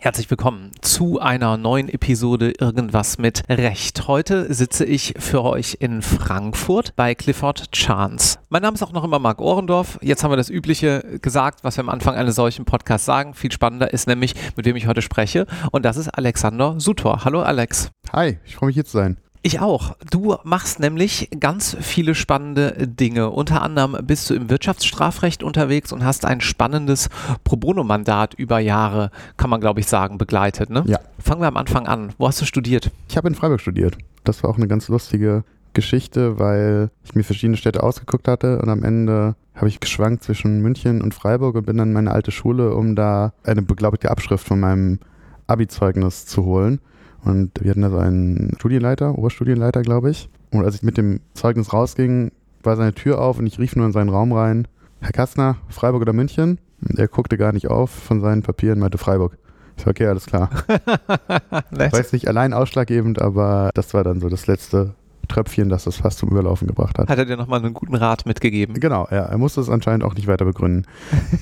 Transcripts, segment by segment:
Herzlich willkommen zu einer neuen Episode Irgendwas mit Recht. Heute sitze ich für euch in Frankfurt bei Clifford Chance. Mein Name ist auch noch immer Marc Ohrendorf. Jetzt haben wir das Übliche gesagt, was wir am Anfang eines solchen Podcasts sagen. Viel spannender ist nämlich, mit wem ich heute spreche. Und das ist Alexander Sutor. Hallo Alex. Hi, ich freue mich hier zu sein. Ich auch. Du machst nämlich ganz viele spannende Dinge. Unter anderem bist du im Wirtschaftsstrafrecht unterwegs und hast ein spannendes Pro Bono-Mandat über Jahre, kann man glaube ich sagen, begleitet. Ne? Ja. Fangen wir am Anfang an. Wo hast du studiert? Ich habe in Freiburg studiert. Das war auch eine ganz lustige Geschichte, weil ich mir verschiedene Städte ausgeguckt hatte und am Ende habe ich geschwankt zwischen München und Freiburg und bin dann in meine alte Schule, um da eine beglaubigte Abschrift von meinem Abi-Zeugnis zu holen. Und wir hatten da so einen Studienleiter, Oberstudienleiter, glaube ich. Und als ich mit dem Zeugnis rausging, war seine Tür auf und ich rief nur in seinen Raum rein, Herr Kastner, Freiburg oder München? Und er guckte gar nicht auf von seinen Papieren, meinte Freiburg. Ich so, okay, alles klar. Weiß nicht allein ausschlaggebend, aber das war dann so das letzte Tröpfchen, das das fast zum Überlaufen gebracht hat. Hat er dir nochmal einen guten Rat mitgegeben? Genau, ja. Er musste es anscheinend auch nicht weiter begründen.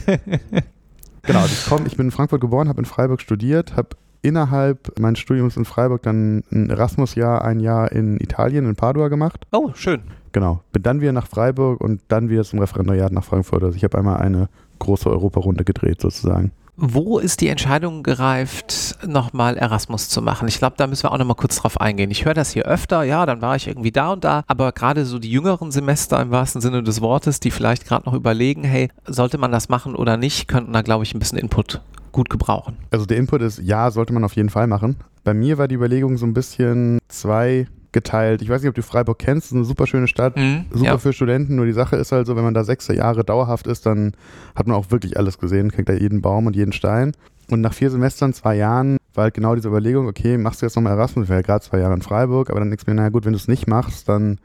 genau, also ich, komm, ich bin in Frankfurt geboren, habe in Freiburg studiert, habe innerhalb meines Studiums in Freiburg dann ein Erasmus-Jahr, ein Jahr in Italien, in Padua gemacht. Oh, schön. Genau. Bin dann wieder nach Freiburg und dann wieder zum Referendariat nach Frankfurt. Also ich habe einmal eine große Europarunde gedreht sozusagen. Wo ist die Entscheidung gereift, nochmal Erasmus zu machen? Ich glaube, da müssen wir auch nochmal kurz drauf eingehen. Ich höre das hier öfter, ja, dann war ich irgendwie da und da, aber gerade so die jüngeren Semester im wahrsten Sinne des Wortes, die vielleicht gerade noch überlegen, hey, sollte man das machen oder nicht, könnten da, glaube ich, ein bisschen Input gut gebrauchen. Also der Input ist, ja, sollte man auf jeden Fall machen. Bei mir war die Überlegung so ein bisschen zwei geteilt. Ich weiß nicht, ob du Freiburg kennst, das ist eine super schöne Stadt, mhm, super ja. für Studenten. Nur die Sache ist halt so, wenn man da sechs Jahre dauerhaft ist, dann hat man auch wirklich alles gesehen, kriegt da jeden Baum und jeden Stein. Und nach vier Semestern, zwei Jahren, war halt genau diese Überlegung, okay, machst du jetzt nochmal Erasmus? Ich war ja gerade zwei Jahre in Freiburg, aber dann denkst du mir, naja gut, wenn du es nicht machst, dann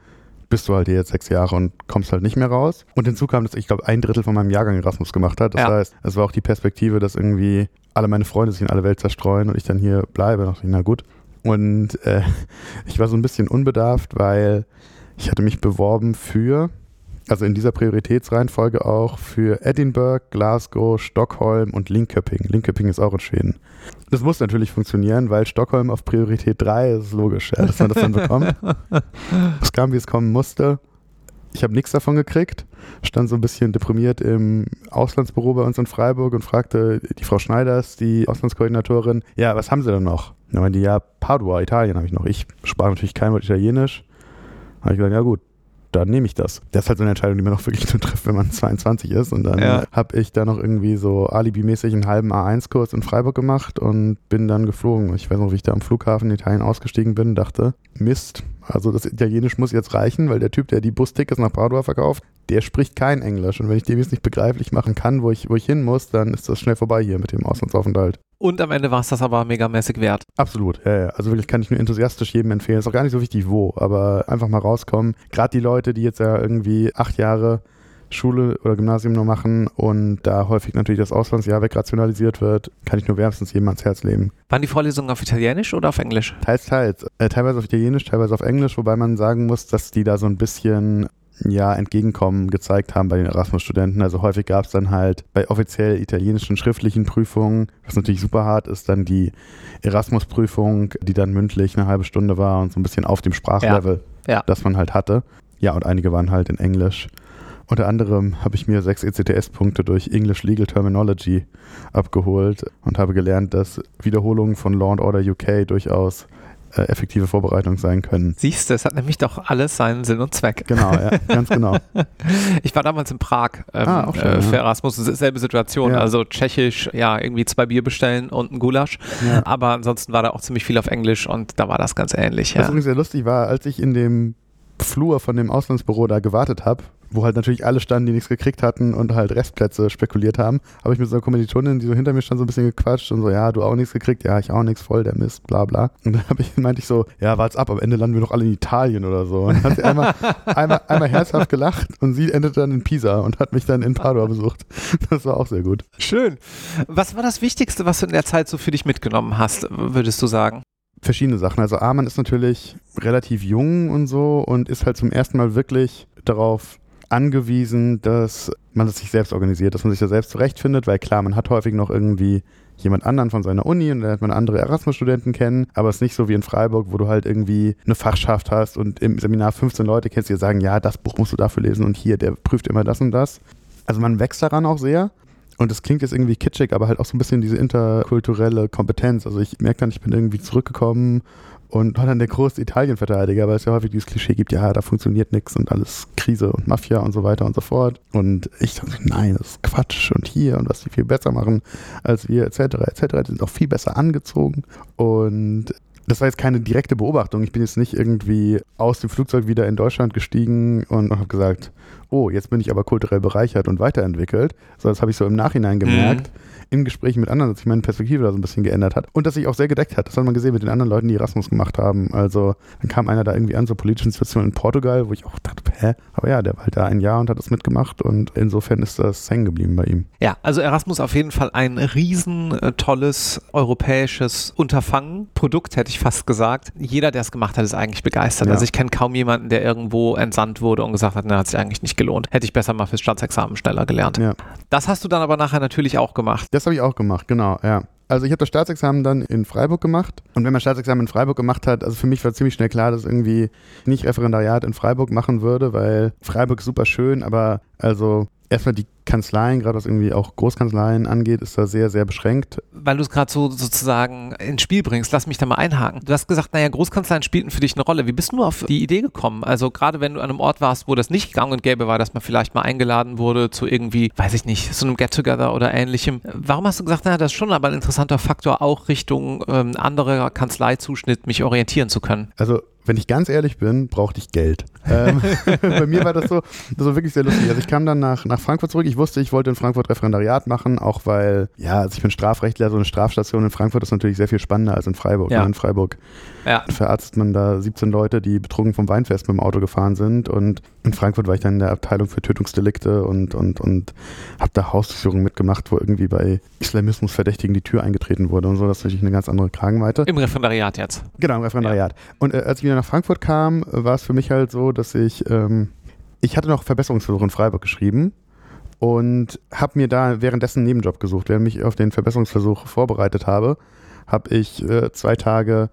bist du halt hier jetzt sechs Jahre und kommst halt nicht mehr raus. Und hinzu kam, dass ich glaube, ein Drittel von meinem Jahrgang Erasmus gemacht hat. Das ja. heißt, es war auch die Perspektive, dass irgendwie alle meine Freunde sich in alle Welt zerstreuen und ich dann hier bleibe. Da dachte ich, na gut, und äh, ich war so ein bisschen unbedarft, weil ich hatte mich beworben für, also in dieser Prioritätsreihenfolge auch für Edinburgh, Glasgow, Stockholm und Linköping. Linköping ist auch in Schweden. Das muss natürlich funktionieren, weil Stockholm auf Priorität 3 ist logisch, ja, dass man das dann bekommt. Es kam, wie es kommen musste. Ich habe nichts davon gekriegt, stand so ein bisschen deprimiert im Auslandsbüro bei uns in Freiburg und fragte die Frau Schneiders, die Auslandskoordinatorin, ja, was haben Sie denn noch? Dann meinte die, ja, Padua, Italien habe ich noch. Ich sprach natürlich kein Wort Italienisch. habe ich gesagt, ja gut, dann nehme ich das. Das ist halt so eine Entscheidung, die man auch wirklich nur trifft, wenn man 22 ist. Und dann ja. habe ich da noch irgendwie so alibimäßig einen halben A1-Kurs in Freiburg gemacht und bin dann geflogen. Ich weiß noch, wie ich da am Flughafen in Italien ausgestiegen bin, dachte, Mist, also das Italienisch muss jetzt reichen, weil der Typ, der die Bustickets nach Padua verkauft, der spricht kein Englisch. Und wenn ich dem jetzt nicht begreiflich machen kann, wo ich, wo ich hin muss, dann ist das schnell vorbei hier mit dem Auslandsaufenthalt. Und am Ende war es das aber megamäßig wert. Absolut, ja, ja. Also wirklich kann ich nur enthusiastisch jedem empfehlen. Ist auch gar nicht so wichtig, wo, aber einfach mal rauskommen. Gerade die Leute, die jetzt ja irgendwie acht Jahre Schule oder Gymnasium nur machen und da häufig natürlich das Auslandsjahr wegrationalisiert wird, kann ich nur wärmstens jedem ans Herz legen. Waren die Vorlesungen auf Italienisch oder auf Englisch? Teils, teils. Äh, teilweise auf Italienisch, teilweise auf Englisch, wobei man sagen muss, dass die da so ein bisschen ja, Entgegenkommen gezeigt haben bei den Erasmus-Studenten. Also häufig gab es dann halt bei offiziell italienischen schriftlichen Prüfungen, was natürlich super hart ist, dann die Erasmus-Prüfung, die dann mündlich eine halbe Stunde war und so ein bisschen auf dem Sprachlevel, ja. Ja. das man halt hatte. Ja, und einige waren halt in Englisch. Unter anderem habe ich mir sechs ECTS-Punkte durch English Legal Terminology abgeholt und habe gelernt, dass Wiederholungen von Law and Order UK durchaus äh, effektive Vorbereitung sein können. Siehst du, es hat nämlich doch alles seinen Sinn und Zweck. Genau, ja, ganz genau. ich war damals in Prag ähm, ah, auch schön, äh, für Erasmus, selbe Situation, ja. also tschechisch, ja, irgendwie zwei Bier bestellen und ein Gulasch, ja. aber ansonsten war da auch ziemlich viel auf Englisch und da war das ganz ähnlich. Was übrigens sehr lustig war, als ich in dem Flur von dem Auslandsbüro da gewartet habe, wo halt natürlich alle standen, die nichts gekriegt hatten und halt Restplätze spekuliert haben, habe ich mit so einer Kommilitonin, die so hinter mir stand, so ein bisschen gequatscht und so, ja, du auch nichts gekriegt, ja, ich auch nichts, voll der Mist, bla bla. Und dann ich, meinte ich so, ja, wart's ab, am Ende landen wir doch alle in Italien oder so. Und dann hat sie einmal, einmal, einmal herzhaft gelacht und sie endete dann in Pisa und hat mich dann in Padua besucht. Das war auch sehr gut. Schön. Was war das Wichtigste, was du in der Zeit so für dich mitgenommen hast, würdest du sagen? verschiedene Sachen. Also A, man ist natürlich relativ jung und so und ist halt zum ersten Mal wirklich darauf angewiesen, dass man es sich selbst organisiert, dass man sich da selbst zurechtfindet, weil klar, man hat häufig noch irgendwie jemand anderen von seiner Uni und dann lernt man andere Erasmus-Studenten kennen, aber es ist nicht so wie in Freiburg, wo du halt irgendwie eine Fachschaft hast und im Seminar 15 Leute kennst, die sagen, ja, das Buch musst du dafür lesen und hier, der prüft immer das und das. Also man wächst daran auch sehr. Und das klingt jetzt irgendwie kitschig, aber halt auch so ein bisschen diese interkulturelle Kompetenz. Also ich merke dann, ich bin irgendwie zurückgekommen und war dann der große Italien-Verteidiger, weil es ja häufig dieses Klischee gibt, ja, da funktioniert nichts und alles Krise und Mafia und so weiter und so fort. Und ich dachte, nein, das ist Quatsch und hier und was die viel besser machen als wir, etc., etc. Die sind auch viel besser angezogen und das war jetzt keine direkte Beobachtung. Ich bin jetzt nicht irgendwie aus dem Flugzeug wieder in Deutschland gestiegen und habe gesagt, oh, jetzt bin ich aber kulturell bereichert und weiterentwickelt. So, das habe ich so im Nachhinein gemerkt. Mhm in Gesprächen mit anderen, dass sich meine Perspektive da so ein bisschen geändert hat und dass sich auch sehr gedeckt hat. Das hat man gesehen mit den anderen Leuten, die Erasmus gemacht haben. Also dann kam einer da irgendwie an zur politischen Situation in Portugal, wo ich auch dachte, hä? Aber ja, der war halt da ein Jahr und hat das mitgemacht und insofern ist das hängen geblieben bei ihm. Ja, also Erasmus auf jeden Fall ein riesen äh, tolles europäisches Unterfangen, Produkt hätte ich fast gesagt. Jeder, der es gemacht hat, ist eigentlich begeistert. Ja. Also ich kenne kaum jemanden, der irgendwo entsandt wurde und gesagt hat, na, hat sich eigentlich nicht gelohnt. Hätte ich besser mal fürs Staatsexamen schneller gelernt. Ja. Das hast du dann aber nachher natürlich auch gemacht. Das habe ich auch gemacht, genau, ja. Also ich habe das Staatsexamen dann in Freiburg gemacht. Und wenn man Staatsexamen in Freiburg gemacht hat, also für mich war ziemlich schnell klar, dass irgendwie nicht Referendariat in Freiburg machen würde, weil Freiburg ist super schön, aber also erstmal die Kanzleien, gerade was irgendwie auch Großkanzleien angeht, ist da sehr, sehr beschränkt. Weil du es gerade so sozusagen ins Spiel bringst, lass mich da mal einhaken. Du hast gesagt, naja, Großkanzleien spielten für dich eine Rolle. Wie bist du auf die Idee gekommen? Also gerade wenn du an einem Ort warst, wo das nicht gang und gäbe war, dass man vielleicht mal eingeladen wurde zu irgendwie, weiß ich nicht, so einem Get-Together oder ähnlichem. Warum hast du gesagt, naja, das ist schon aber ein interessanter Faktor, auch Richtung ähm, anderer Kanzleizuschnitt mich orientieren zu können? Also wenn ich ganz ehrlich bin, brauchte ich Geld. ähm, bei mir war das so, das war wirklich sehr lustig. Also ich kam dann nach, nach Frankfurt zurück. Ich wusste, ich wollte in Frankfurt Referendariat machen, auch weil, ja, also ich bin Strafrechtler, so eine Strafstation in Frankfurt ist natürlich sehr viel spannender als in Freiburg. Ja. Ne? In Freiburg ja. verarztet man da 17 Leute, die betrunken vom Weinfest mit dem Auto gefahren sind. Und in Frankfurt war ich dann in der Abteilung für Tötungsdelikte und, und, und habe da Hausdurchsuchungen mitgemacht, wo irgendwie bei Islamismusverdächtigen die Tür eingetreten wurde und so. Das ist natürlich eine ganz andere Kragenweite. Im Referendariat jetzt. Genau, im Referendariat. Ja. Und äh, als ich wieder nach Frankfurt kam, war es für mich halt so, dass ich, ähm, ich hatte noch Verbesserungsversuche in Freiburg geschrieben und habe mir da währenddessen einen Nebenjob gesucht. Während ich auf den Verbesserungsversuch vorbereitet habe, habe ich äh, zwei Tage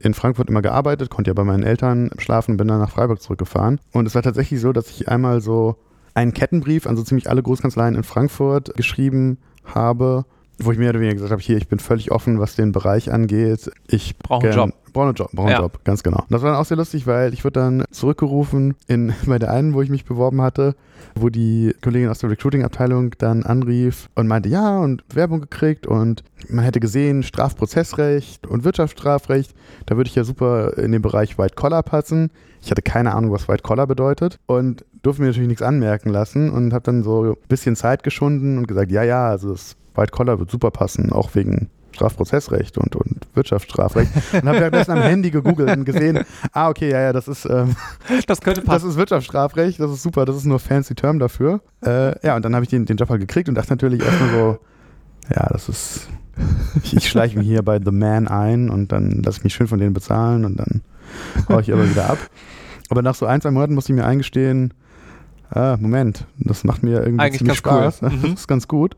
in Frankfurt immer gearbeitet, konnte ja bei meinen Eltern schlafen, bin dann nach Freiburg zurückgefahren. Und es war tatsächlich so, dass ich einmal so einen Kettenbrief an so ziemlich alle Großkanzleien in Frankfurt geschrieben habe, wo ich mehr oder weniger gesagt habe, hier, ich bin völlig offen, was den Bereich angeht. Ich brauche einen Job. Brauche einen Job, brauche einen ja. Job, ganz genau. Das war dann auch sehr lustig, weil ich wurde dann zurückgerufen in, bei der einen, wo ich mich beworben hatte, wo die Kollegin aus der Recruiting-Abteilung dann anrief und meinte, ja, und Werbung gekriegt und man hätte gesehen, Strafprozessrecht und Wirtschaftsstrafrecht, da würde ich ja super in den Bereich White Collar passen. Ich hatte keine Ahnung, was White Collar bedeutet und durfte mir natürlich nichts anmerken lassen und habe dann so ein bisschen Zeit geschunden und gesagt, ja, ja, also das White Collar wird super passen, auch wegen Strafprozessrecht und, und Wirtschaftsstrafrecht. Und habe währenddessen am Handy gegoogelt und gesehen, ah, okay, ja, ja, das ist, ähm, das könnte passen. Das ist Wirtschaftsstrafrecht, das ist super, das ist nur fancy Term dafür. Äh, ja, und dann habe ich den, den Job halt gekriegt und dachte natürlich erstmal so, ja, das ist, ich, ich schleiche mich hier bei The Man ein und dann lasse ich mich schön von denen bezahlen und dann haue ich aber wieder ab. Aber nach so ein, zwei Monaten musste ich mir eingestehen, ah, Moment, das macht mir irgendwie Eigentlich ziemlich Spaß. Cool. Mhm. Das ist ganz gut.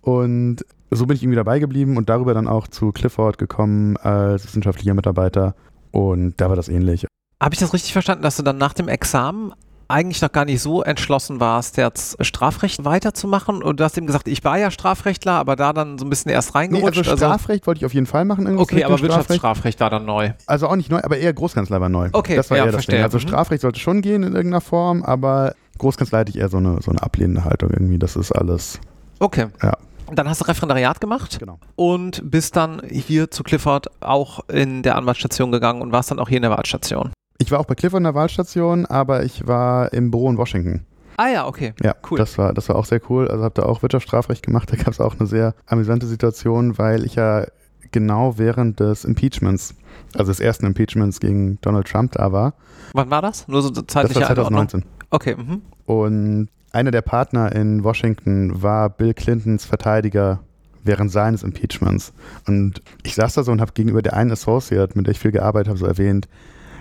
Und so bin ich irgendwie dabei geblieben und darüber dann auch zu Clifford gekommen als wissenschaftlicher Mitarbeiter. Und da war das ähnlich. Habe ich das richtig verstanden, dass du dann nach dem Examen eigentlich noch gar nicht so entschlossen warst, jetzt Strafrecht weiterzumachen? Und du hast ihm gesagt, ich war ja Strafrechtler, aber da dann so ein bisschen erst reingerutscht. Nee, also Strafrecht also, wollte ich auf jeden Fall machen. Okay, aber Wirtschaftsstrafrecht war dann neu. Also auch nicht neu, aber eher Großkanzler war neu. Okay, das war ja, eher verstehe. Das Ding. Also mhm. Strafrecht sollte schon gehen in irgendeiner Form, aber Großkanzlei hatte ich eher so eine, so eine ablehnende Haltung irgendwie. Das ist alles. Okay. Ja. Dann hast du Referendariat gemacht genau. und bist dann hier zu Clifford auch in der Anwaltsstation gegangen und warst dann auch hier in der Wahlstation. Ich war auch bei Clifford in der Wahlstation, aber ich war im Büro in Washington. Ah ja, okay. Ja, cool. Das war, das war auch sehr cool. Also habe da auch Wirtschaftsstrafrecht gemacht. Da gab es auch eine sehr amüsante Situation, weil ich ja genau während des Impeachments, also des ersten Impeachments gegen Donald Trump da war. Wann war das? Nur so zeitliche Das war 2019. Okay. Mhm. Und einer der Partner in Washington war Bill Clintons Verteidiger während seines Impeachments. Und ich saß da so und habe gegenüber der einen Associate, mit der ich viel gearbeitet habe, so erwähnt,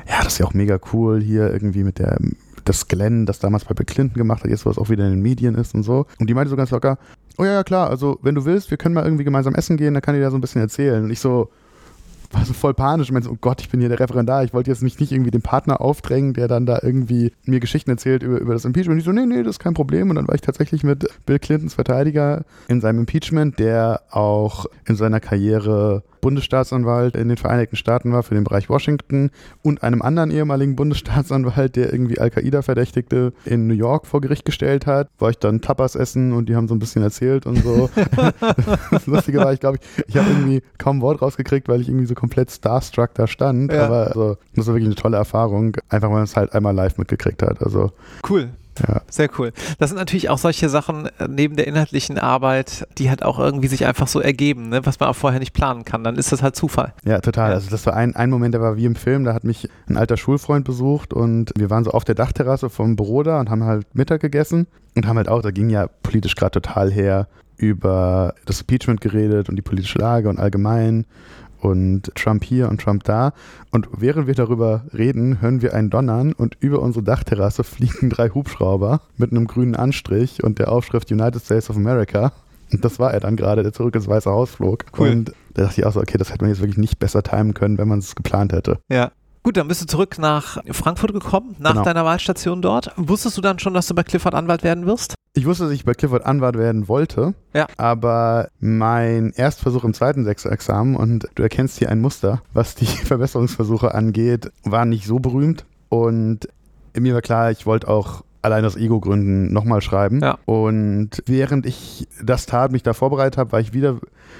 ja, das ist ja auch mega cool hier irgendwie mit der das Glenn, das damals bei Bill Clinton gemacht hat, jetzt was auch wieder in den Medien ist und so. Und die meinte so ganz locker, oh ja, ja, klar, also wenn du willst, wir können mal irgendwie gemeinsam essen gehen, dann kann ich dir so ein bisschen erzählen. Und ich so, war so voll panisch. Ich meinte so, oh Gott, ich bin hier der Referendar. Ich wollte jetzt nicht, nicht irgendwie den Partner aufdrängen, der dann da irgendwie mir Geschichten erzählt über, über das Impeachment. Und ich so, nee, nee, das ist kein Problem. Und dann war ich tatsächlich mit Bill Clintons Verteidiger in seinem Impeachment, der auch in seiner Karriere Bundesstaatsanwalt in den Vereinigten Staaten war für den Bereich Washington und einem anderen ehemaligen Bundesstaatsanwalt, der irgendwie Al-Qaida-Verdächtigte in New York vor Gericht gestellt hat. War ich dann Tapas essen und die haben so ein bisschen erzählt und so. das Lustige war, ich glaube, ich, ich habe irgendwie kaum ein Wort rausgekriegt, weil ich irgendwie so komplett starstruck da stand. Ja. Aber also, das war wirklich eine tolle Erfahrung, einfach weil man es halt einmal live mitgekriegt hat. Also cool. Ja. Sehr cool. Das sind natürlich auch solche Sachen äh, neben der inhaltlichen Arbeit, die halt auch irgendwie sich einfach so ergeben, ne? was man auch vorher nicht planen kann. Dann ist das halt Zufall. Ja, total. Ja. Also das war ein, ein Moment, der war wie im Film, da hat mich ein alter Schulfreund besucht und wir waren so auf der Dachterrasse vom Büro da und haben halt Mittag gegessen und haben halt auch, da ging ja politisch gerade total her, über das Impeachment geredet und die politische Lage und allgemein und Trump hier und Trump da. Und während wir darüber reden, hören wir ein Donnern und über unsere Dachterrasse fliegen drei Hubschrauber mit einem grünen Anstrich und der Aufschrift United States of America. Und das war er dann gerade, der zurück ins Weiße Haus flog. Cool. Und da dachte ich auch so, okay, das hätte man jetzt wirklich nicht besser timen können, wenn man es geplant hätte. Ja. Gut, dann bist du zurück nach Frankfurt gekommen, nach genau. deiner Wahlstation dort. Wusstest du dann schon, dass du bei Clifford Anwalt werden wirst? Ich wusste, dass ich bei Clifford Anwalt werden wollte. Ja. Aber mein Erstversuch im zweiten Sechser-Examen, und du erkennst hier ein Muster, was die Verbesserungsversuche angeht, war nicht so berühmt. Und mir war klar, ich wollte auch allein aus Ego-Gründen nochmal schreiben. Ja. Und während ich das tat, mich da vorbereitet habe, war ich wieder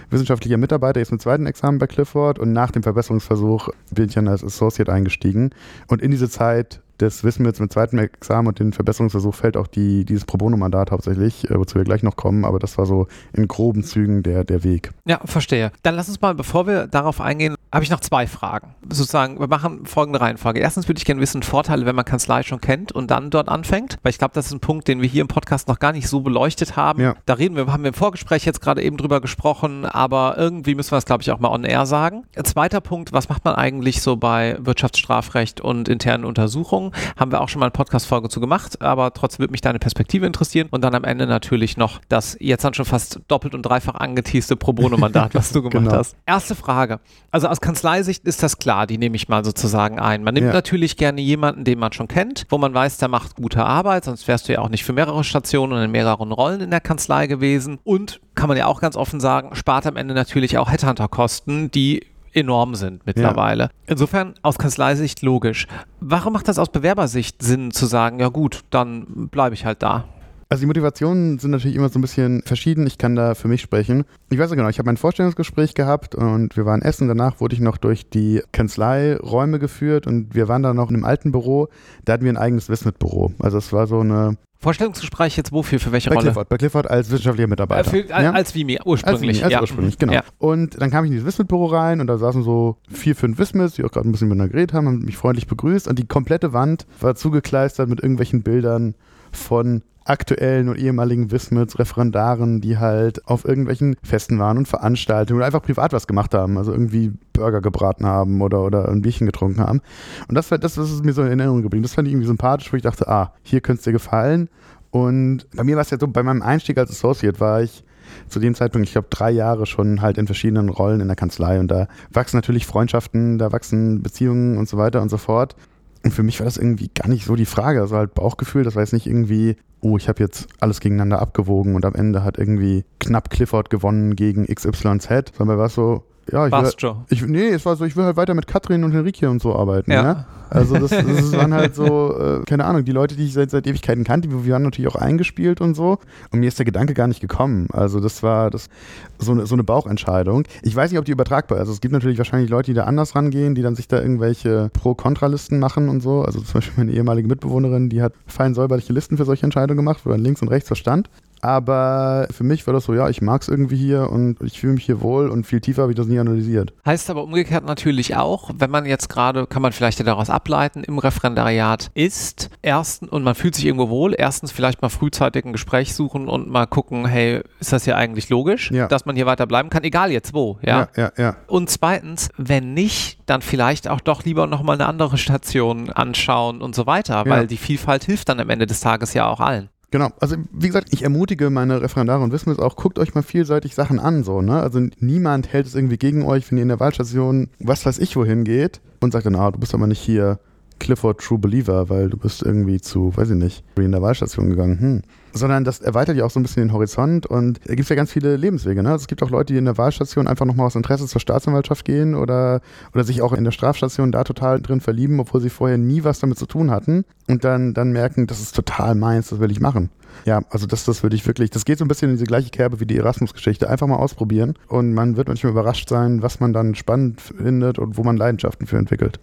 wissenschaftlicher Mitarbeiter, jetzt mit zweiten Examen bei Clifford und nach dem Verbesserungsversuch bin ich dann als Associate eingestiegen. Und in diese Zeit des Wissens mit zweitem Examen und den Verbesserungsversuch fällt auch die, dieses Pro Bono-Mandat hauptsächlich, äh, wozu wir gleich noch kommen, aber das war so in groben Zügen der, der Weg. Ja, verstehe. Dann lass uns mal, bevor wir darauf eingehen, habe ich noch zwei Fragen. Sozusagen, wir machen folgende Reihenfolge. Erstens würde ich gerne wissen, Vorteile, wenn man Kanzlei schon kennt und dann dort anfängt, weil ich glaube, das ist ein Punkt, den wir hier im Podcast noch gar nicht so beleuchtet haben. Ja. Da reden wir, haben wir im Vorgespräch jetzt gerade eben drüber gesprochen, aber irgendwie müssen wir es, glaube ich, auch mal on air sagen. Zweiter Punkt, was macht man eigentlich so bei Wirtschaftsstrafrecht und internen Untersuchungen? Haben wir auch schon mal eine Podcast-Folge zu gemacht, aber trotzdem würde mich deine Perspektive interessieren. Und dann am Ende natürlich noch das jetzt dann schon fast doppelt und dreifach angeteaste Pro Bono-Mandat, was du gemacht genau. hast. Erste Frage. Also aus Kanzleisicht ist das klar, die nehme ich mal sozusagen ein. Man nimmt ja. natürlich gerne jemanden, den man schon kennt, wo man weiß, der macht gute Arbeit, sonst wärst du ja auch nicht für mehrere Stationen und in mehreren Rollen in der Kanzlei gewesen. Und kann man ja auch ganz offen sagen, spart am Ende natürlich auch Headhunter-Kosten, die enorm sind mittlerweile. Ja. Insofern aus Kanzleisicht logisch. Warum macht das aus Bewerbersicht Sinn zu sagen, ja gut, dann bleibe ich halt da? Also die Motivationen sind natürlich immer so ein bisschen verschieden. Ich kann da für mich sprechen. Ich weiß ja genau, ich habe mein Vorstellungsgespräch gehabt und wir waren essen. Danach wurde ich noch durch die Kanzleiräume geführt und wir waren da noch in einem alten Büro. Da hatten wir ein eigenes Wismit-Büro. Also es war so eine Vorstellungsgespräch jetzt wofür? Für welche bei Rolle? Clifford, bei Clifford als wissenschaftlicher Mitarbeiter. Äh, für, ja? Als Vimi, ursprünglich. Als, Vimi, als ja. ursprünglich, genau. Ja. Und dann kam ich in dieses Wismit-Büro rein und da saßen so vier, fünf Wismits, die auch gerade ein bisschen miteinander geredet haben, haben mich freundlich begrüßt und die komplette Wand war zugekleistert mit irgendwelchen Bildern von aktuellen und ehemaligen Wismits, Referendaren, die halt auf irgendwelchen Festen waren und Veranstaltungen oder einfach privat was gemacht haben, also irgendwie Burger gebraten haben oder, oder ein Bierchen getrunken haben. Und das, das, ist mir so in Erinnerung geblieben. Das fand ich irgendwie sympathisch, wo ich dachte, ah, hier könnte es dir gefallen. Und bei mir war es ja so, bei meinem Einstieg als Associate war ich zu dem Zeitpunkt, ich glaube, drei Jahre schon halt in verschiedenen Rollen in der Kanzlei und da wachsen natürlich Freundschaften, da wachsen Beziehungen und so weiter und so fort. Und für mich war das irgendwie gar nicht so die Frage. Also halt Bauchgefühl, das war jetzt nicht irgendwie, oh, ich habe jetzt alles gegeneinander abgewogen und am Ende hat irgendwie knapp Clifford gewonnen gegen XYZ, sondern war so, ja, ich, will, ich, nee, es war so, ich will halt weiter mit Katrin und Henrike und so arbeiten. Ja. ja? Also das, das waren halt so, äh, keine Ahnung, die Leute, die ich seit, seit Ewigkeiten kannte, wir waren natürlich auch eingespielt und so. Und mir ist der Gedanke gar nicht gekommen. Also das war das so eine, so eine Bauchentscheidung. Ich weiß nicht, ob die übertragbar ist. Also es gibt natürlich wahrscheinlich Leute, die da anders rangehen, die dann sich da irgendwelche Pro-Kontra-Listen machen und so. Also zum Beispiel meine ehemalige Mitbewohnerin, die hat fein säuberliche Listen für solche Entscheidungen gemacht, wo dann links und rechts was stand. Aber für mich war das so, ja, ich mag es irgendwie hier und ich fühle mich hier wohl und viel tiefer habe ich das nie analysiert. Heißt aber umgekehrt natürlich auch, wenn man jetzt gerade, kann man vielleicht daraus ableiten, im Referendariat ist, erstens, und man fühlt sich irgendwo wohl, erstens vielleicht mal frühzeitig ein Gespräch suchen und mal gucken, hey, ist das hier eigentlich logisch, ja. dass man hier weiter bleiben kann, egal jetzt wo, ja? Ja, ja, ja. Und zweitens, wenn nicht, dann vielleicht auch doch lieber nochmal eine andere Station anschauen und so weiter, weil die Vielfalt hilft dann am Ende des Tages ja auch allen. Genau, also wie gesagt, ich ermutige meine Referendare und wissen es auch, guckt euch mal vielseitig Sachen an, so, ne? Also niemand hält es irgendwie gegen euch, wenn ihr in der Wahlstation, was weiß ich, wohin geht und sagt dann, ah, du bist aber nicht hier Clifford True Believer, weil du bist irgendwie zu, weiß ich nicht, in der Wahlstation gegangen. Hm. Sondern das erweitert ja auch so ein bisschen den Horizont und da gibt es ja ganz viele Lebenswege. Ne? Also es gibt auch Leute, die in der Wahlstation einfach nochmal aus Interesse zur Staatsanwaltschaft gehen oder, oder sich auch in der Strafstation da total drin verlieben, obwohl sie vorher nie was damit zu tun hatten und dann, dann merken, das ist total meins, das will ich machen. Ja, also das, das würde ich wirklich, das geht so ein bisschen in diese gleiche Kerbe wie die Erasmus-Geschichte. Einfach mal ausprobieren und man wird manchmal überrascht sein, was man dann spannend findet und wo man Leidenschaften für entwickelt.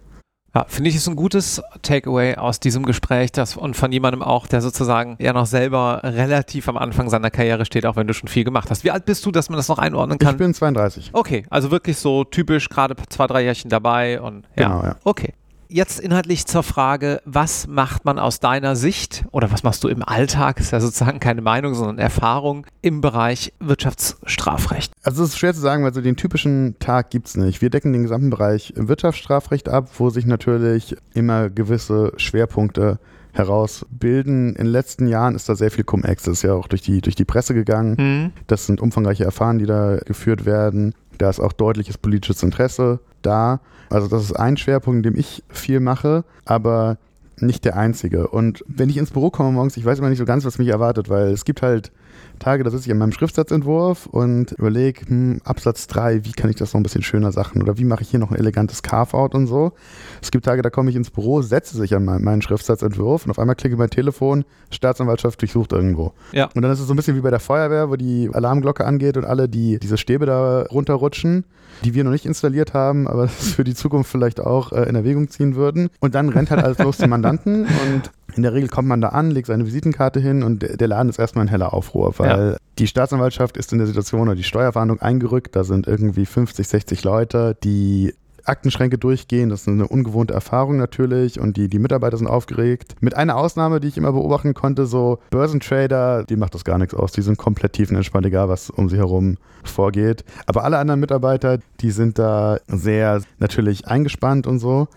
Ja, finde ich, ist ein gutes Takeaway aus diesem Gespräch das, und von jemandem auch, der sozusagen ja noch selber relativ am Anfang seiner Karriere steht, auch wenn du schon viel gemacht hast. Wie alt bist du, dass man das noch einordnen kann? Ich bin 32. Okay, also wirklich so typisch, gerade zwei, drei Jährchen dabei und ja. Genau, ja. Okay. Jetzt inhaltlich zur Frage, was macht man aus deiner Sicht oder was machst du im Alltag, ist ja sozusagen keine Meinung, sondern Erfahrung im Bereich Wirtschaftsstrafrecht? Also es ist schwer zu sagen, weil so den typischen Tag gibt es nicht. Wir decken den gesamten Bereich Wirtschaftsstrafrecht ab, wo sich natürlich immer gewisse Schwerpunkte herausbilden. In den letzten Jahren ist da sehr viel Cum-Ex, das ist ja auch durch die, durch die Presse gegangen. Mhm. Das sind umfangreiche Erfahrungen, die da geführt werden. Da ist auch deutliches politisches Interesse da. Also das ist ein Schwerpunkt, in dem ich viel mache, aber nicht der einzige. Und wenn ich ins Büro komme morgens, ich weiß immer nicht so ganz, was mich erwartet, weil es gibt halt Tage, da sitze ich an meinem Schriftsatzentwurf und überlege, hm, Absatz 3, wie kann ich das noch ein bisschen schöner sagen oder wie mache ich hier noch ein elegantes Carve-out und so. Es gibt Tage, da komme ich ins Büro, setze sich an meinen Schriftsatzentwurf und auf einmal klicke ich mein Telefon, Staatsanwaltschaft durchsucht irgendwo. Ja. Und dann ist es so ein bisschen wie bei der Feuerwehr, wo die Alarmglocke angeht und alle, die diese Stäbe da runterrutschen, die wir noch nicht installiert haben, aber das für die Zukunft vielleicht auch äh, in Erwägung ziehen würden. Und dann rennt halt alles los zum Mandanten und in der Regel kommt man da an, legt seine Visitenkarte hin und der Laden ist erstmal ein heller Aufruhr, weil ja. die Staatsanwaltschaft ist in der Situation oder die Steuerfahndung eingerückt. Da sind irgendwie 50, 60 Leute, die Aktenschränke durchgehen. Das ist eine ungewohnte Erfahrung natürlich und die, die Mitarbeiter sind aufgeregt. Mit einer Ausnahme, die ich immer beobachten konnte, so Börsentrader, die macht das gar nichts aus. Die sind komplett tiefenentspannt, egal was um sie herum vorgeht. Aber alle anderen Mitarbeiter, die sind da sehr natürlich eingespannt und so.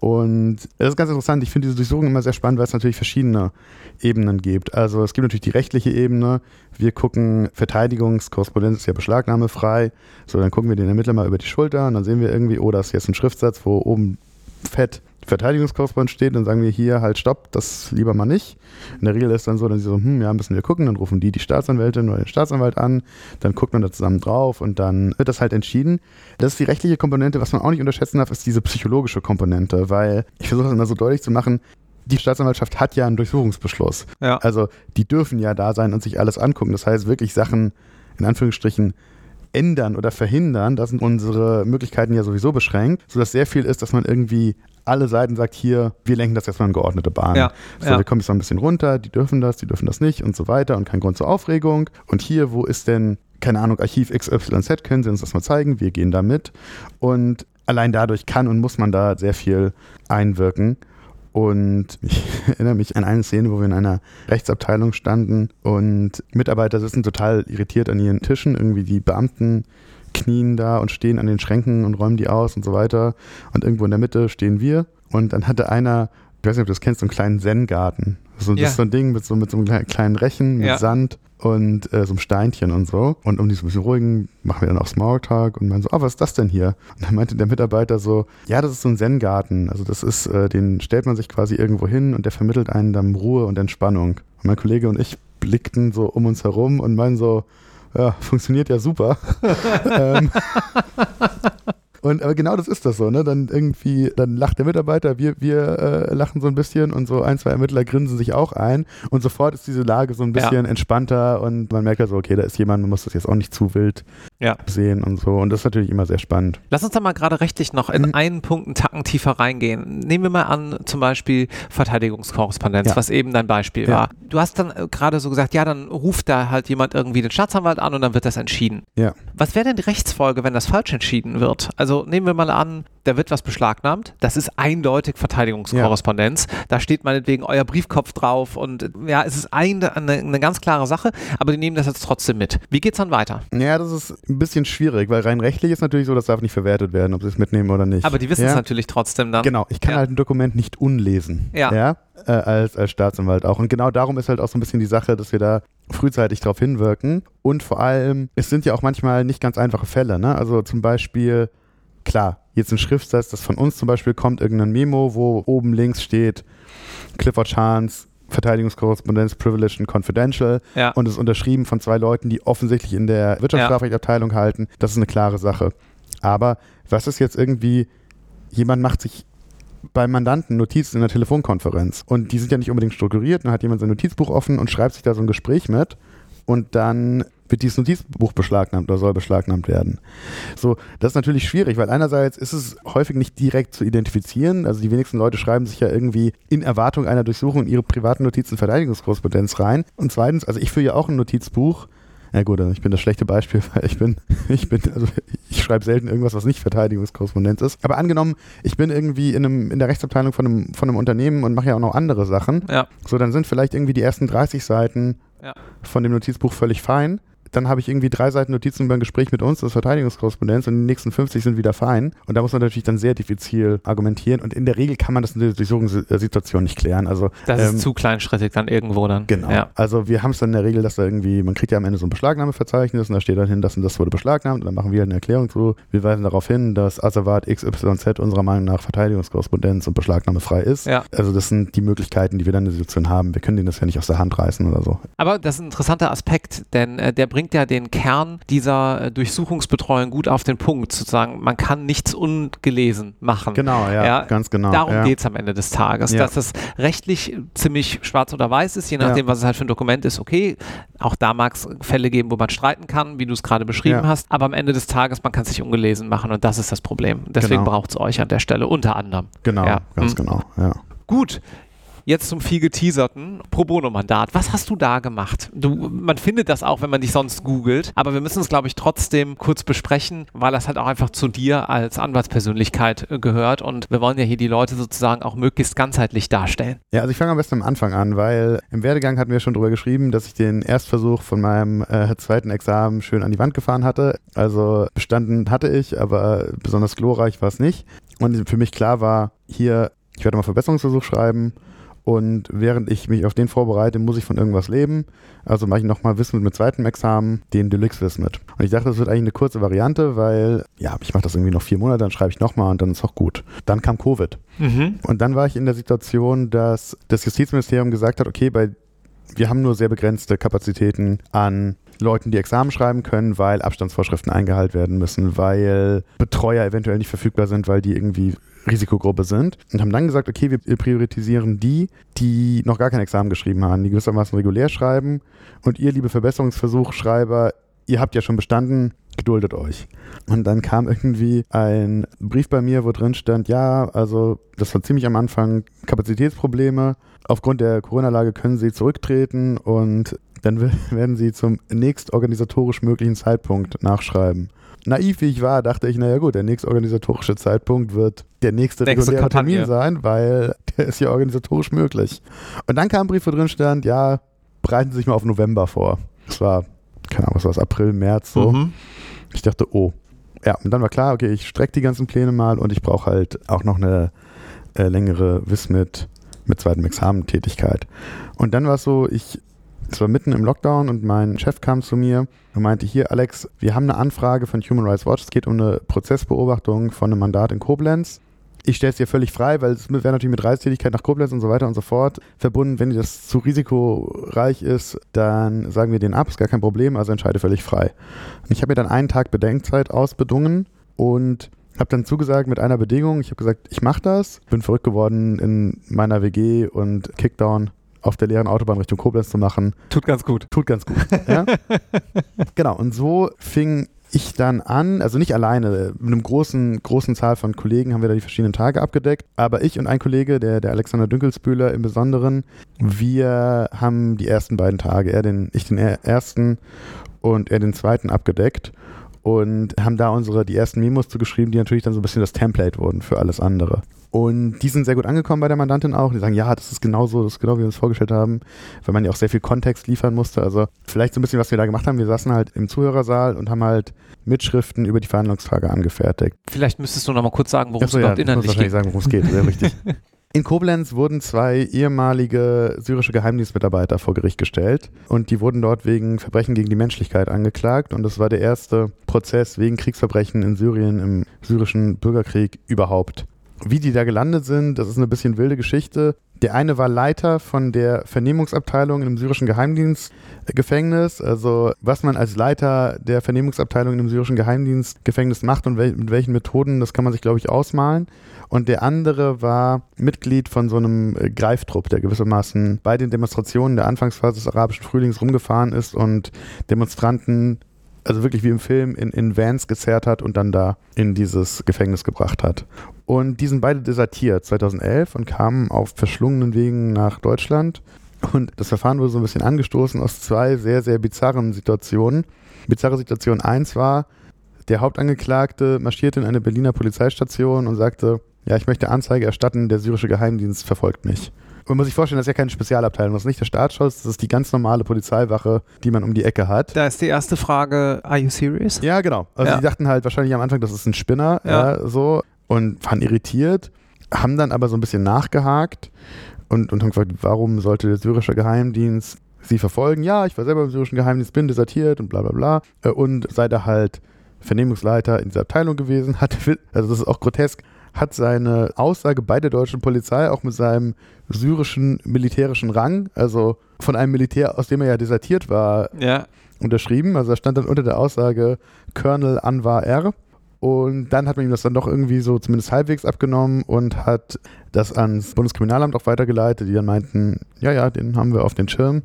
Und das ist ganz interessant. Ich finde diese Durchsuchung immer sehr spannend, weil es natürlich verschiedene Ebenen gibt. Also es gibt natürlich die rechtliche Ebene. Wir gucken, Verteidigungskorrespondenz ist ja beschlagnahmefrei. So, dann gucken wir den Ermittler mal über die Schulter und dann sehen wir irgendwie, oh, das ist jetzt ein Schriftsatz, wo oben fett Verteidigungskorrespondent steht, dann sagen wir hier halt Stopp, das lieber mal nicht. In der Regel ist dann so, dann sie so, hm, ja, müssen wir gucken, dann rufen die die Staatsanwältin oder den Staatsanwalt an, dann guckt man da zusammen drauf und dann wird das halt entschieden. Das ist die rechtliche Komponente, was man auch nicht unterschätzen darf, ist diese psychologische Komponente, weil ich versuche das immer so deutlich zu machen, die Staatsanwaltschaft hat ja einen Durchsuchungsbeschluss. Ja. Also die dürfen ja da sein und sich alles angucken. Das heißt wirklich Sachen in Anführungsstrichen ändern oder verhindern, da sind unsere Möglichkeiten ja sowieso beschränkt, sodass sehr viel ist, dass man irgendwie alle Seiten sagt, hier, wir lenken das erstmal in geordnete Bahn. Ja, so, ja. wir kommen jetzt mal ein bisschen runter, die dürfen das, die dürfen das nicht und so weiter und kein Grund zur Aufregung. Und hier, wo ist denn, keine Ahnung, Archiv XYZ, können Sie uns das mal zeigen? Wir gehen da mit. Und allein dadurch kann und muss man da sehr viel einwirken. Und ich erinnere mich an eine Szene, wo wir in einer Rechtsabteilung standen und Mitarbeiter sitzen total irritiert an ihren Tischen. Irgendwie die Beamten knien da und stehen an den Schränken und räumen die aus und so weiter. Und irgendwo in der Mitte stehen wir. Und dann hatte einer, ich weiß nicht, ob du das kennst, so einen kleinen Zen-Garten. So, ja. Das ist so ein Ding mit so, mit so einem kleinen Rechen, mit ja. Sand und äh, so einem Steinchen und so. Und um die so ein bisschen ruhigen, machen wir dann auch Smalltalk und man so, oh, was ist das denn hier? Und dann meinte der Mitarbeiter so, ja, das ist so ein Zen-Garten. Also das ist, äh, den stellt man sich quasi irgendwo hin und der vermittelt einen dann Ruhe und Entspannung. Und mein Kollege und ich blickten so um uns herum und meinen so, ja, funktioniert ja super. ähm, Und aber genau das ist das so, ne? Dann irgendwie, dann lacht der Mitarbeiter, wir, wir äh, lachen so ein bisschen und so ein, zwei Ermittler grinsen sich auch ein und sofort ist diese Lage so ein bisschen ja. entspannter und man merkt also, okay, da ist jemand, man muss das jetzt auch nicht zu wild ja. sehen und so. Und das ist natürlich immer sehr spannend. Lass uns da mal gerade rechtlich noch in mhm. einen Punkt einen Tacken tiefer reingehen. Nehmen wir mal an, zum Beispiel Verteidigungskorrespondenz, ja. was eben dein Beispiel war. Du hast dann äh, gerade so gesagt, ja, dann ruft da halt jemand irgendwie den Staatsanwalt an und dann wird das entschieden. Ja. Was wäre denn die Rechtsfolge, wenn das falsch entschieden wird? Also nehmen wir mal an, da wird was beschlagnahmt. Das ist eindeutig Verteidigungskorrespondenz. Ja. Da steht meinetwegen euer Briefkopf drauf und ja, es ist eine, eine, eine, ganz klare Sache, aber die nehmen das jetzt trotzdem mit. Wie geht es dann weiter? Ja, das ist ein bisschen schwierig, weil rein rechtlich ist natürlich so, das darf nicht verwertet werden, ob sie es mitnehmen oder nicht. Aber die wissen ja? es natürlich trotzdem dann. Genau, ich kann ja. halt ein Dokument nicht unlesen. Ja. ja? Äh, als, als Staatsanwalt auch. Und genau darum ist halt auch so ein bisschen die Sache, dass wir da frühzeitig darauf hinwirken. Und vor allem, es sind ja auch manchmal nicht ganz einfache Fälle. Ne? Also zum Beispiel, klar, jetzt ein Schriftsatz, das von uns zum Beispiel kommt, irgendein Memo, wo oben links steht, Clifford Chance, Verteidigungskorrespondenz Privileged and Confidential ja. und es ist unterschrieben von zwei Leuten, die offensichtlich in der Wirtschaftsstrafrechtabteilung ja. halten. Das ist eine klare Sache. Aber was ist jetzt irgendwie, jemand macht sich beim Mandanten Notizen in der Telefonkonferenz und die sind ja nicht unbedingt strukturiert, dann hat jemand sein Notizbuch offen und schreibt sich da so ein Gespräch mit und dann wird dieses Notizbuch beschlagnahmt oder soll beschlagnahmt werden. So, das ist natürlich schwierig, weil einerseits ist es häufig nicht direkt zu identifizieren. Also die wenigsten Leute schreiben sich ja irgendwie in Erwartung einer Durchsuchung ihre privaten Notizen Verteidigungskorrespondenz rein. Und zweitens, also ich führe ja auch ein Notizbuch. Ja gut, also ich bin das schlechte Beispiel, weil ich bin, ich bin, also ich schreibe selten irgendwas, was nicht Verteidigungskorrespondenz ist. Aber angenommen, ich bin irgendwie in, einem, in der Rechtsabteilung von einem, von einem Unternehmen und mache ja auch noch andere Sachen. Ja. So, dann sind vielleicht irgendwie die ersten 30 Seiten ja. von dem Notizbuch völlig fein dann habe ich irgendwie drei Seiten Notizen über ein Gespräch mit uns, das Verteidigungskorrespondenz, und die nächsten 50 sind wieder fein. Und da muss man natürlich dann sehr diffizil argumentieren. Und in der Regel kann man das in der Durchsuchungssituation nicht klären. Also, das ähm, ist zu kleinschrittig dann irgendwo dann. Genau. Ja. Also wir haben es dann in der Regel, dass da irgendwie, man kriegt ja am Ende so ein Beschlagnahmeverzeichnis und da steht dann hin, das und das wurde beschlagnahmt und dann machen wir eine Erklärung zu. Wir weisen darauf hin, dass Asservat XYZ unserer Meinung nach Verteidigungskorrespondenz und beschlagnahmefrei ist. Ja. Also das sind die Möglichkeiten, die wir dann in der Situation haben. Wir können denen das ja nicht aus der Hand reißen oder so. Aber das ist ein interessanter Aspekt, denn äh, der bringt bringt ja den Kern dieser äh, Durchsuchungsbetreuung gut auf den Punkt, sozusagen, man kann nichts ungelesen machen. Genau, ja, ja ganz genau. Darum ja. geht es am Ende des Tages, ja. dass es rechtlich ziemlich schwarz oder weiß ist, je nachdem, was es halt für ein Dokument ist, okay. Auch da mag es Fälle geben, wo man streiten kann, wie du es gerade beschrieben hast, aber am Ende des Tages, man kann es sich ungelesen machen und das ist das Problem. Deswegen genau. braucht es euch an der Stelle unter anderem. Genau, ganz mhm. genau, ja. Gut, Jetzt zum viel geteaserten Pro Bono-Mandat. Was hast du da gemacht? Du, man findet das auch, wenn man dich sonst googelt, aber wir müssen es, glaube ich, trotzdem kurz besprechen, weil das halt auch einfach zu dir als Anwaltspersönlichkeit äh, gehört und wir wollen ja hier die Leute sozusagen auch möglichst ganzheitlich darstellen. Ja, also ich fange am besten am Anfang an, weil im Werdegang hatten wir schon drüber geschrieben, dass ich den Erstversuch von meinem äh, zweiten Examen schön an die Wand gefahren hatte. Also bestanden hatte ich, aber besonders glorreich war es nicht. Und für mich klar war, hier, ich werde mal Verbesserungsversuch schreiben und während ich mich auf den vorbereite, muss ich von irgendwas leben. Also mache ich nochmal Wismit mit zweitem Examen, den Deluxe Wismit. Und ich dachte, das wird eigentlich eine kurze Variante, weil, ja, ich mache das irgendwie noch vier Monate, dann schreibe ich nochmal und dann ist auch gut. Dann kam Covid. Mhm. Und dann war ich in der Situation, dass das Justizministerium gesagt hat, okay, bei, wir haben nur sehr begrenzte Kapazitäten an Leuten, die Examen schreiben können, weil Abstandsvorschriften eingehalten werden müssen, weil Betreuer eventuell nicht verfügbar sind, weil die irgendwie Risikogruppe sind und haben dann gesagt, okay, wir priorisieren die, die noch gar kein Examen geschrieben haben, die gewissermaßen regulär schreiben und ihr, liebe Verbesserungsversuchschreiber, ihr habt ja schon bestanden, geduldet euch. Und dann kam irgendwie ein Brief bei mir, wo drin stand, ja, also das war ziemlich am Anfang Kapazitätsprobleme. Aufgrund der Corona-Lage können sie zurücktreten und dann werden sie zum nächst organisatorisch möglichen Zeitpunkt nachschreiben naiv wie ich war, dachte ich, naja gut, der nächste organisatorische Zeitpunkt wird der nächste, nächste reguläre Kampagne. Termin sein, weil der ist ja organisatorisch möglich. Und dann kam ein Brief, wo drin stand, ja, bereiten Sie sich mal auf November vor. Das war, keine Ahnung, was war es, April, März so. Mhm. Ich dachte, oh. Ja, und dann war klar, okay, ich strecke die ganzen Pläne mal und ich brauche halt auch noch eine äh, längere Wismit mit zweitem Examen-Tätigkeit. Und dann war es so, ich es war mitten im Lockdown und mein Chef kam zu mir und meinte, hier Alex, wir haben eine Anfrage von Human Rights Watch, es geht um eine Prozessbeobachtung von einem Mandat in Koblenz. Ich stelle es dir völlig frei, weil es wäre natürlich mit Reisetätigkeit nach Koblenz und so weiter und so fort verbunden. Wenn dir das zu risikoreich ist, dann sagen wir den ab, ist gar kein Problem, also entscheide völlig frei. Und ich habe mir dann einen Tag Bedenkzeit ausbedungen und Habe dann zugesagt mit einer Bedingung. Ich habe gesagt, ich mache das. Bin verrückt geworden in meiner WG und Kickdown auf der leeren Autobahn Richtung Koblenz zu machen. Tut ganz gut. Tut ganz gut. Ja? genau. Und so fing ich dann an, also nicht alleine, mit einem großen, großen Zahl von Kollegen haben wir da die verschiedenen Tage abgedeckt, aber ich und ein Kollege, der, der Alexander Dünkelsbühler im Besonderen, wir haben die ersten beiden Tage, er den, ich den ersten und er den zweiten abgedeckt und haben da unsere, die ersten Memos zugeschrieben, die natürlich dann so ein bisschen das Template wurden für alles andere. Und die sind sehr gut angekommen bei der Mandantin auch. Die sagen, ja, das ist genau so, das ist genau wie wir uns vorgestellt haben, weil man ja auch sehr viel Kontext liefern musste. Also vielleicht so ein bisschen, was wir da gemacht haben. Wir saßen halt im Zuhörersaal und haben halt Mitschriften über die Verhandlungstage angefertigt. Vielleicht müsstest du noch mal kurz sagen, worum es überhaupt ja, inhaltlich geht. Ich sagen, worum es geht. Sehr richtig. In Koblenz wurden zwei ehemalige syrische Geheimdienstmitarbeiter vor Gericht gestellt und die wurden dort wegen Verbrechen gegen die Menschlichkeit angeklagt und das war der erste Prozess wegen Kriegsverbrechen in Syrien im syrischen Bürgerkrieg überhaupt. Wie die da gelandet sind, das ist eine bisschen wilde Geschichte. Der eine war Leiter von der Vernehmungsabteilung im syrischen Geheimdienstgefängnis. Also was man als Leiter der Vernehmungsabteilung im syrischen Geheimdienstgefängnis macht und wel mit welchen Methoden, das kann man sich, glaube ich, ausmalen. Und der andere war Mitglied von so einem äh, Greiftrupp, der gewissermaßen bei den Demonstrationen der Anfangsphase des arabischen Frühlings rumgefahren ist und Demonstranten also wirklich wie im Film, in, in Vans gezerrt hat und dann da in dieses Gefängnis gebracht hat. Und die sind beide desertiert 2011 und kamen auf verschlungenen Wegen nach Deutschland. Und das Verfahren wurde so ein bisschen angestoßen aus zwei sehr, sehr bizarren Situationen. Bizarre Situation 1 war, der Hauptangeklagte marschierte in eine Berliner Polizeistation und sagte, ja, ich möchte Anzeige erstatten, der syrische Geheimdienst verfolgt mich man muss sich vorstellen, das ist ja keine Spezialabteilung. Das ist nicht der Staatsschutz, das ist die ganz normale Polizeiwache, die man um die Ecke hat. Da ist die erste Frage, are you serious? Ja, genau. Also ja. die dachten halt wahrscheinlich am Anfang, das ist ein Spinner, ja. ja. so, und waren irritiert, haben dann aber so ein bisschen nachgehakt und, und haben gefragt, warum sollte der syrische Geheimdienst sie verfolgen? Ja, ich war selber im syrischen Geheimdienst, bin desertiert und bla bla bla. Äh, und sei da halt Vernehmungsleiter in dieser Abteilung gewesen, hat, also das ist auch grotesk, hat seine Aussage bei der deutschen Polizei auch mit seinem syrischen militärischen Rang, also von einem Militär, aus dem er ja desertiert war, ja. unterschrieben. Also er stand dann unter der Aussage Colonel Anwar R. Und dann hat man ihm das dann doch irgendwie so zumindest halbwegs abgenommen und hat das ans Bundeskriminalamt auch weitergeleitet, die dann meinten, ja, ja, den haben wir auf den Schirm.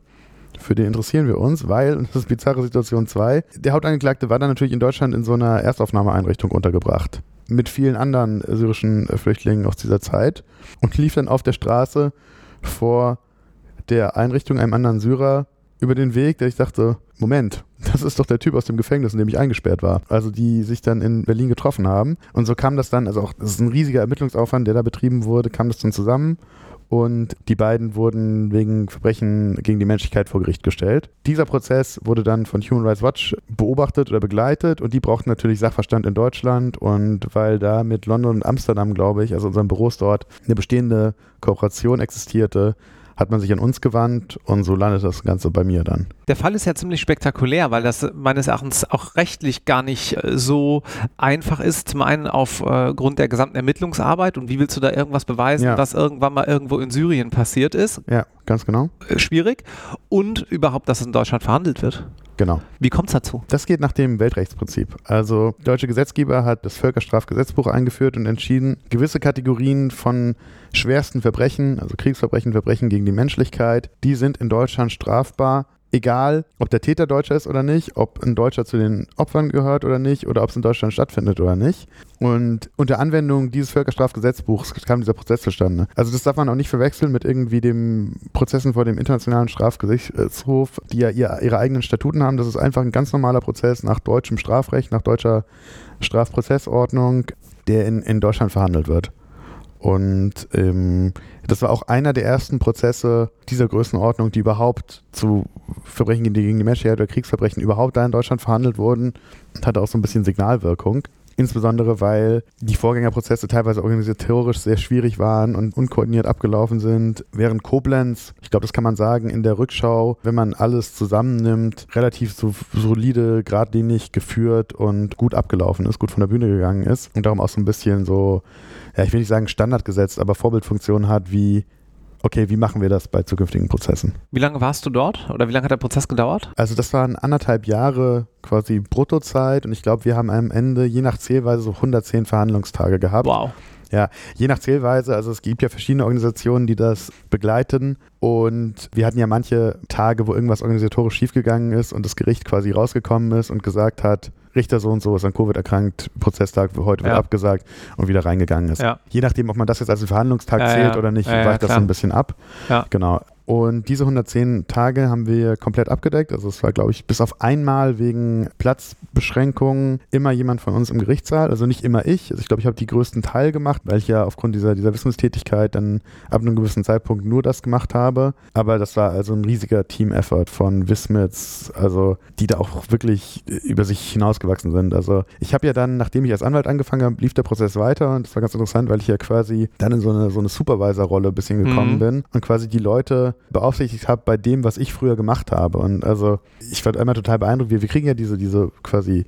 Für den interessieren wir uns, weil, und das ist bizarre Situation 2, der Hauptangeklagte war dann natürlich in Deutschland in so einer Erstaufnahmeeinrichtung untergebracht mit vielen anderen syrischen äh, Flüchtlingen aus dieser Zeit und lief dann auf der Straße vor der Einrichtung einem anderen Syrer über den Weg, der ich dachte, Moment, das ist doch der Typ aus dem Gefängnis, in dem ich eingesperrt war. Also die sich dann in Berlin getroffen haben. Und so kam das dann, also auch, das ist ein riesiger Ermittlungsaufwand, der da betrieben wurde, kam das dann zusammen und die beiden wurden wegen Verbrechen gegen die Menschlichkeit vor Gericht gestellt. Dieser Prozess wurde dann von Human Rights Watch beobachtet oder begleitet und die brauchten natürlich Sachverstand in Deutschland und weil da mit London und Amsterdam, glaube ich, also unseren Büros dort, eine bestehende Kooperation existierte, hat man sich an uns gewandt und so landet das Ganze bei mir dann. Der Fall ist ja ziemlich spektakulär, weil das meines Erachtens auch rechtlich gar nicht äh, so einfach ist. Zum einen aufgrund äh, der gesamten Ermittlungsarbeit und wie willst du da irgendwas beweisen, ja. was irgendwann mal irgendwo in Syrien passiert ist? Ja, ganz genau. Äh, schwierig. Und überhaupt, dass es in Deutschland verhandelt wird. Genau. Wie kommt es dazu? Das geht nach dem Weltrechtsprinzip. Also der deutsche Gesetzgeber hat das Völkerstrafgesetzbuch eingeführt und entschieden, gewisse Kategorien von schwersten Verbrechen, also Kriegsverbrechen, Verbrechen gegen die Menschlichkeit, die sind in Deutschland strafbar, egal ob der Täter Deutscher ist oder nicht, ob ein Deutscher zu den Opfern gehört oder nicht, oder ob es in Deutschland stattfindet oder nicht. Und unter Anwendung dieses Völkerstrafgesetzbuchs kam dieser Prozess zustande. Also das darf man auch nicht verwechseln mit irgendwie den Prozessen vor dem Internationalen Strafgerichtshof, die ja ihre eigenen Statuten haben. Das ist einfach ein ganz normaler Prozess nach deutschem Strafrecht, nach deutscher Strafprozessordnung, der in, in Deutschland verhandelt wird. Und ähm, das war auch einer der ersten Prozesse dieser Größenordnung, die überhaupt zu Verbrechen gegen die Menschlichkeit oder Kriegsverbrechen überhaupt da in Deutschland verhandelt wurden hatte auch so ein bisschen Signalwirkung. Insbesondere weil die Vorgängerprozesse teilweise organisatorisch sehr schwierig waren und unkoordiniert abgelaufen sind. Während Koblenz, ich glaube, das kann man sagen, in der Rückschau, wenn man alles zusammennimmt, relativ so solide, geradlinig geführt und gut abgelaufen ist, gut von der Bühne gegangen ist und darum auch so ein bisschen so, ja, ich will nicht sagen Standard gesetzt, aber Vorbildfunktion hat, wie okay, wie machen wir das bei zukünftigen Prozessen? Wie lange warst du dort oder wie lange hat der Prozess gedauert? Also das waren anderthalb Jahre quasi Bruttozeit und ich glaube, wir haben am Ende je nach Zählweise so 110 Verhandlungstage gehabt. Wow. Ja, je nach Zählweise, also es gibt ja verschiedene Organisationen, die das begleiten und wir hatten ja manche Tage, wo irgendwas organisatorisch schiefgegangen ist und das Gericht quasi rausgekommen ist und gesagt hat, Richter so und so ist an Covid erkrankt, Prozesstag heute wird abgesagt und wieder reingegangen ist. Ja. Je nachdem, ob man das jetzt als Verhandlungstag ja, zählt oder nicht, weicht das so ein bisschen ab. Genau. Und diese 110 Tage haben wir komplett abgedeckt. Also es war, glaube ich, bis auf einmal wegen Platzbeschränkungen immer jemand von uns im Gerichtssaal. Also nicht immer ich. Also ich glaube, ich habe die größten Teil gemacht, weil ich ja aufgrund dieser, dieser Wissenstätigkeit dann ab einem gewissen Zeitpunkt nur das gemacht habe. Aber das war also ein riesiger Team-Effort von Wismits, also die da auch wirklich über sich hinausgewachsen sind. Also ich habe ja dann, nachdem ich als Anwalt angefangen habe, lief der Prozess weiter und das war ganz interessant, weil ich ja quasi dann in so eine, so eine Supervisor-Rolle ein bisschen gekommen mhm. bin und quasi die Leute beaufsichtigt habe bei dem, was ich früher gemacht habe. Und also ich war immer total beeindruckt. Wir, wir kriegen ja diese, diese quasi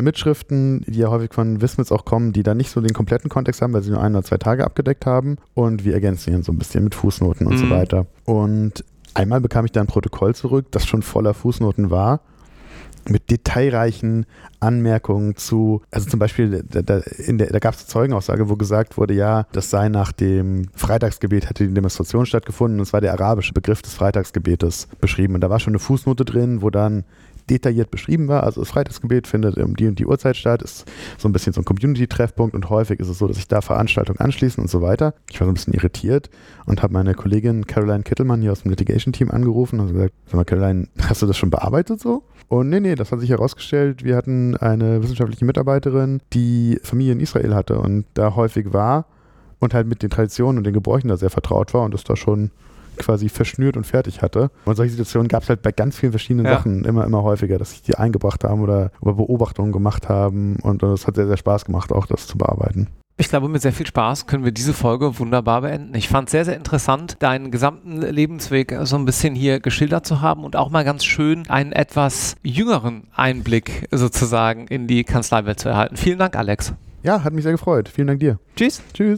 Mitschriften, die ja häufig von Wismits auch kommen, die dann nicht so den kompletten Kontext haben, weil sie nur ein oder zwei Tage abgedeckt haben. Und wir ergänzen ihn so ein bisschen mit Fußnoten und mhm. so weiter. Und einmal bekam ich da ein Protokoll zurück, das schon voller Fußnoten war mit detailreichen Anmerkungen zu, also zum Beispiel, da, da, da gab es eine Zeugenaussage, wo gesagt wurde, ja, das sei nach dem Freitagsgebet, hätte die Demonstration stattgefunden und es war der arabische Begriff des Freitagsgebetes beschrieben. Und da war schon eine Fußnote drin, wo dann detailliert beschrieben war. Also das Freitagsgebet findet um die und die Uhrzeit statt, ist so ein bisschen so ein Community-Treffpunkt und häufig ist es so, dass sich da Veranstaltungen anschließen und so weiter. Ich war so ein bisschen irritiert und habe meine Kollegin Caroline Kittelmann hier aus dem Litigation-Team angerufen und gesagt, sag mal Caroline, hast du das schon bearbeitet so? Und nee, nee, das hat sich herausgestellt, wir hatten eine wissenschaftliche Mitarbeiterin, die Familie in Israel hatte und da häufig war und halt mit den Traditionen und den Gebräuchen da sehr vertraut war und das da schon quasi verschnürt und fertig hatte. Und solche Situationen gab es halt bei ganz vielen verschiedenen ja. Sachen immer, immer häufiger, dass sich die eingebracht haben oder über Beobachtungen gemacht haben. Und es hat sehr, sehr Spaß gemacht, auch das zu bearbeiten. Ich glaube, mit sehr viel Spaß können wir diese Folge wunderbar beenden. Ich fand es sehr, sehr interessant, deinen gesamten Lebensweg so ein bisschen hier geschildert zu haben und auch mal ganz schön einen etwas jüngeren Einblick sozusagen in die Kanzleiwelt zu erhalten. Vielen Dank, Alex. Ja, hat mich sehr gefreut. Vielen Dank dir. Tschüss. Tschüss.